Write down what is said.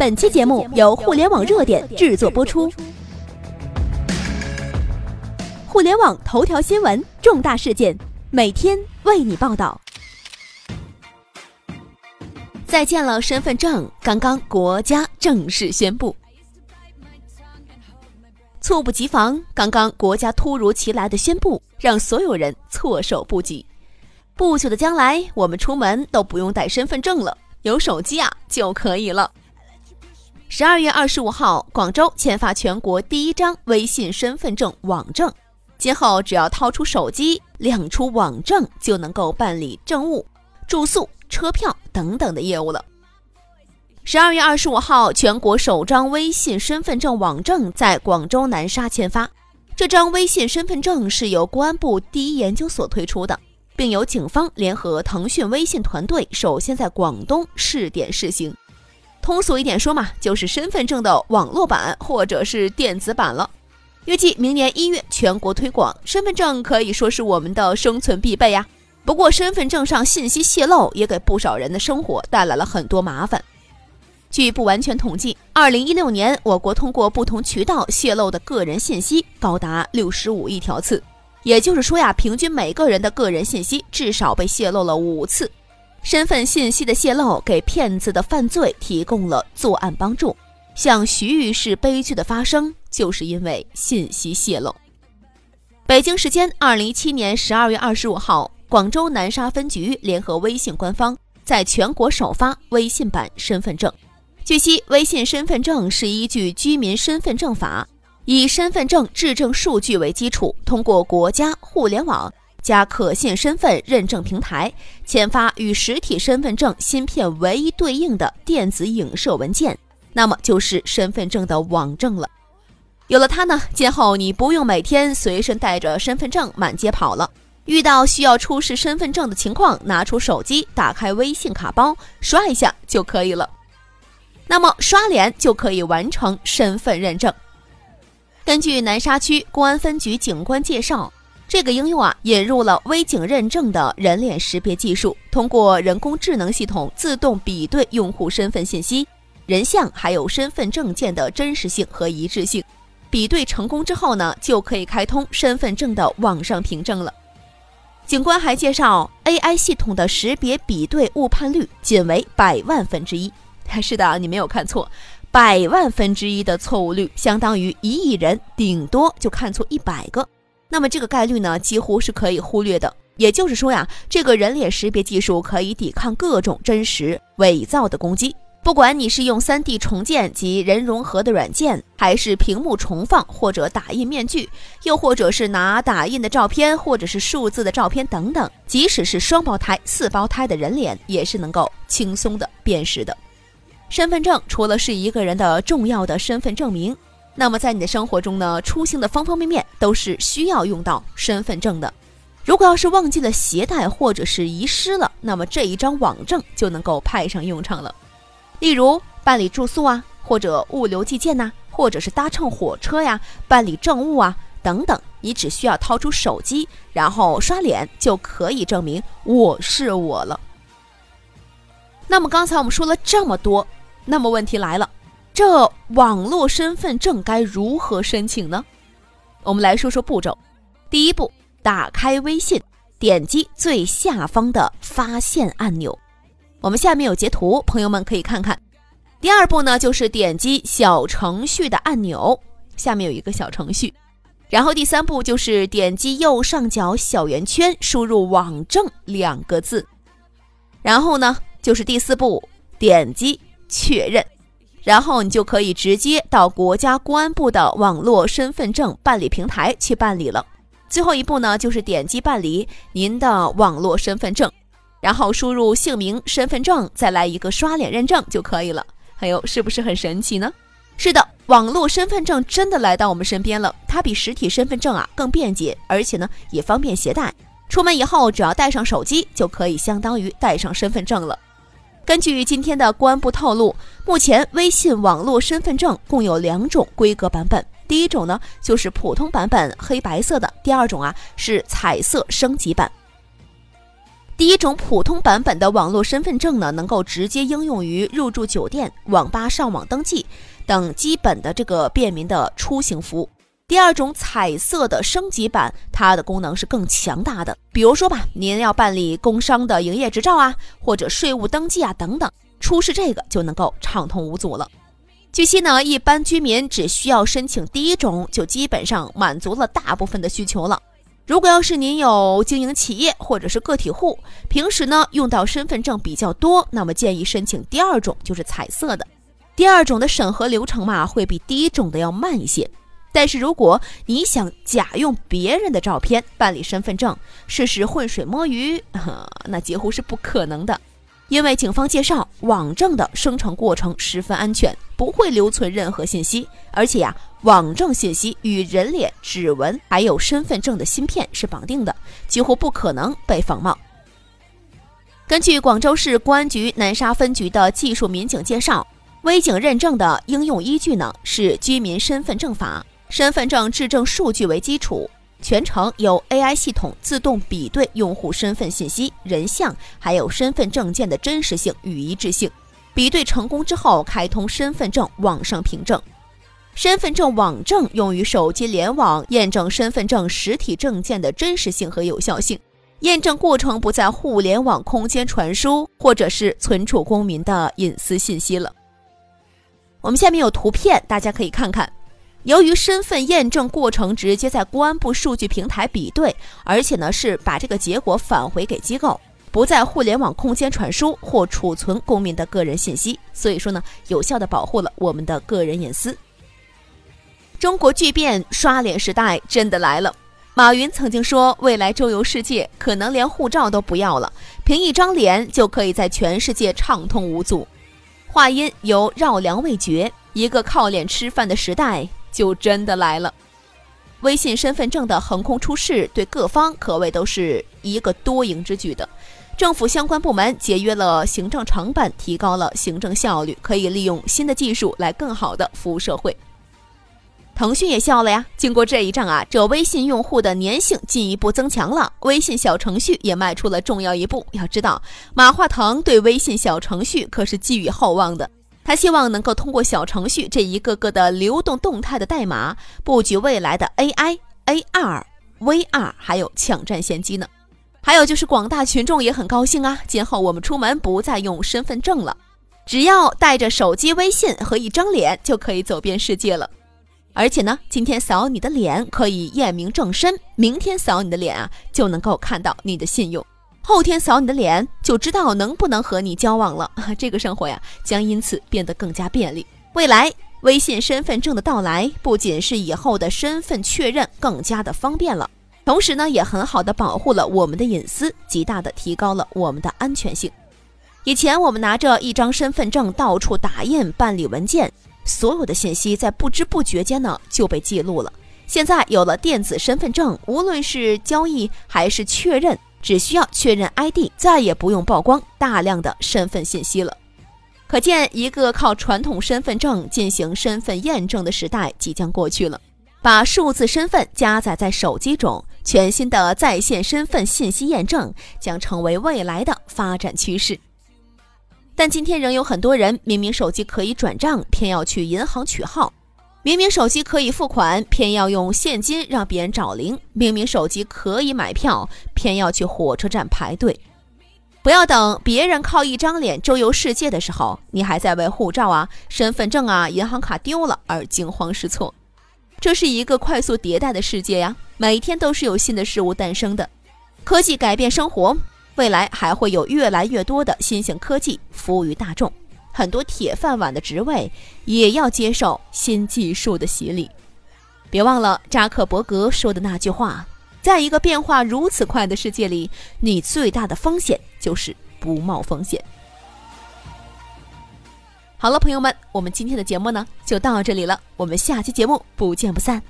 本期节目由互联网热点制作播出。互联网头条新闻，重大事件，每天为你报道。再见了身份证，刚刚国家正式宣布。猝不及防，刚刚国家突如其来的宣布，让所有人措手不及。不久的将来，我们出门都不用带身份证了，有手机啊就可以了。十二月二十五号，广州签发全国第一张微信身份证网证，今后只要掏出手机，亮出网证，就能够办理政务、住宿、车票等等的业务了。十二月二十五号，全国首张微信身份证网证在广州南沙签发。这张微信身份证是由公安部第一研究所推出的，并由警方联合腾讯微信团队首先在广东试点试行。通俗一点说嘛，就是身份证的网络版或者是电子版了。预计明年一月全国推广身份证，可以说是我们的生存必备呀。不过，身份证上信息泄露也给不少人的生活带来了很多麻烦。据不完全统计，二零一六年我国通过不同渠道泄露的个人信息高达六十五亿条次，也就是说呀，平均每个人的个人信息至少被泄露了五次。身份信息的泄露给骗子的犯罪提供了作案帮助，像徐玉氏悲剧的发生就是因为信息泄露。北京时间二零一七年十二月二十五号，广州南沙分局联合微信官方在全国首发微信版身份证。据悉，微信身份证是依据《居民身份证法》，以身份证质证数据为基础，通过国家互联网加可信身份认证平台签发与实体身份证芯片唯一对应的电子影射文件，那么就是身份证的网证了。有了它呢，今后你不用每天随身带着身份证满街跑了，遇到需要出示身份证的情况，拿出手机，打开微信卡包，刷一下就可以了。那么刷脸就可以完成身份认证。根据南沙区公安分局警官介绍，这个应用啊引入了微警认证的人脸识别技术，通过人工智能系统自动比对用户身份信息、人像还有身份证件的真实性和一致性。比对成功之后呢，就可以开通身份证的网上凭证了。警官还介绍，AI 系统的识别比对误判率仅为百万分之一。是的，你没有看错，百万分之一的错误率相当于一亿人顶多就看错一百个，那么这个概率呢，几乎是可以忽略的。也就是说呀，这个人脸识别技术可以抵抗各种真实伪造的攻击。不管你是用 3D 重建及人融合的软件，还是屏幕重放或者打印面具，又或者是拿打印的照片或者是数字的照片等等，即使是双胞胎、四胞胎的人脸，也是能够轻松的辨识的。身份证除了是一个人的重要的身份证明，那么在你的生活中呢，出行的方方面面都是需要用到身份证的。如果要是忘记了携带或者是遗失了，那么这一张网证就能够派上用场了。例如办理住宿啊，或者物流寄件呐，或者是搭乘火车呀，办理政务啊等等，你只需要掏出手机，然后刷脸就可以证明我是我了。那么刚才我们说了这么多。那么问题来了，这网络身份证该如何申请呢？我们来说说步骤。第一步，打开微信，点击最下方的发现按钮。我们下面有截图，朋友们可以看看。第二步呢，就是点击小程序的按钮，下面有一个小程序。然后第三步就是点击右上角小圆圈，输入“网证”两个字。然后呢，就是第四步，点击。确认，然后你就可以直接到国家公安部的网络身份证办理平台去办理了。最后一步呢，就是点击办理您的网络身份证，然后输入姓名、身份证，再来一个刷脸认证就可以了。还有，是不是很神奇呢？是的，网络身份证真的来到我们身边了。它比实体身份证啊更便捷，而且呢也方便携带。出门以后只要带上手机，就可以相当于带上身份证了。根据今天的公安部透露，目前微信网络身份证共有两种规格版本。第一种呢，就是普通版本，黑白色的；第二种啊，是彩色升级版。第一种普通版本的网络身份证呢，能够直接应用于入住酒店、网吧上网登记等基本的这个便民的出行服务。第二种彩色的升级版，它的功能是更强大的。比如说吧，您要办理工商的营业执照啊，或者税务登记啊等等，出示这个就能够畅通无阻了。据悉呢，一般居民只需要申请第一种，就基本上满足了大部分的需求了。如果要是您有经营企业或者是个体户，平时呢用到身份证比较多，那么建议申请第二种，就是彩色的。第二种的审核流程嘛，会比第一种的要慢一些。但是如果你想假用别人的照片办理身份证，试试浑水摸鱼，那几乎是不可能的。因为警方介绍，网证的生成过程十分安全，不会留存任何信息，而且呀，网证信息与人脸、指纹还有身份证的芯片是绑定的，几乎不可能被仿冒。根据广州市公安局南沙分局的技术民警介绍，微警认证的应用依据呢是《居民身份证法》。身份证质证数据为基础，全程由 AI 系统自动比对用户身份信息、人像，还有身份证件的真实性与一致性。比对成功之后，开通身份证网上凭证。身份证网证用于手机联网验证身份证实体证件的真实性和有效性，验证过程不在互联网空间传输，或者是存储公民的隐私信息了。我们下面有图片，大家可以看看。由于身份验证过程直接在公安部数据平台比对，而且呢是把这个结果返回给机构，不在互联网空间传输或储存公民的个人信息，所以说呢有效的保护了我们的个人隐私。中国巨变刷脸时代真的来了。马云曾经说，未来周游世界可能连护照都不要了，凭一张脸就可以在全世界畅通无阻。话音由绕梁未绝，一个靠脸吃饭的时代。就真的来了，微信身份证的横空出世，对各方可谓都是一个多赢之举的。政府相关部门节约了行政成本，提高了行政效率，可以利用新的技术来更好的服务社会。腾讯也笑了呀，经过这一仗啊，这微信用户的粘性进一步增强了，微信小程序也迈出了重要一步。要知道，马化腾对微信小程序可是寄予厚望的。他希望能够通过小程序这一个个的流动动态的代码，布局未来的 AI、AR、VR，还有抢占先机呢。还有就是广大群众也很高兴啊，今后我们出门不再用身份证了，只要带着手机微信和一张脸就可以走遍世界了。而且呢，今天扫你的脸可以验明正身，明天扫你的脸啊就能够看到你的信用。后天扫你的脸就知道能不能和你交往了，这个生活呀将因此变得更加便利。未来微信身份证的到来，不仅是以后的身份确认更加的方便了，同时呢也很好的保护了我们的隐私，极大的提高了我们的安全性。以前我们拿着一张身份证到处打印办理文件，所有的信息在不知不觉间呢就被记录了。现在有了电子身份证，无论是交易还是确认。只需要确认 ID，再也不用曝光大量的身份信息了。可见，一个靠传统身份证进行身份验证的时代即将过去了。把数字身份加载在手机中，全新的在线身份信息验证将成为未来的发展趋势。但今天仍有很多人，明明手机可以转账，偏要去银行取号。明明手机可以付款，偏要用现金让别人找零；明明手机可以买票，偏要去火车站排队。不要等别人靠一张脸周游世界的时候，你还在为护照啊、身份证啊、银行卡丢了而惊慌失措。这是一个快速迭代的世界呀，每天都是有新的事物诞生的。科技改变生活，未来还会有越来越多的新型科技服务于大众。很多铁饭碗的职位也要接受新技术的洗礼。别忘了扎克伯格说的那句话：在一个变化如此快的世界里，你最大的风险就是不冒风险。好了，朋友们，我们今天的节目呢就到这里了，我们下期节目不见不散。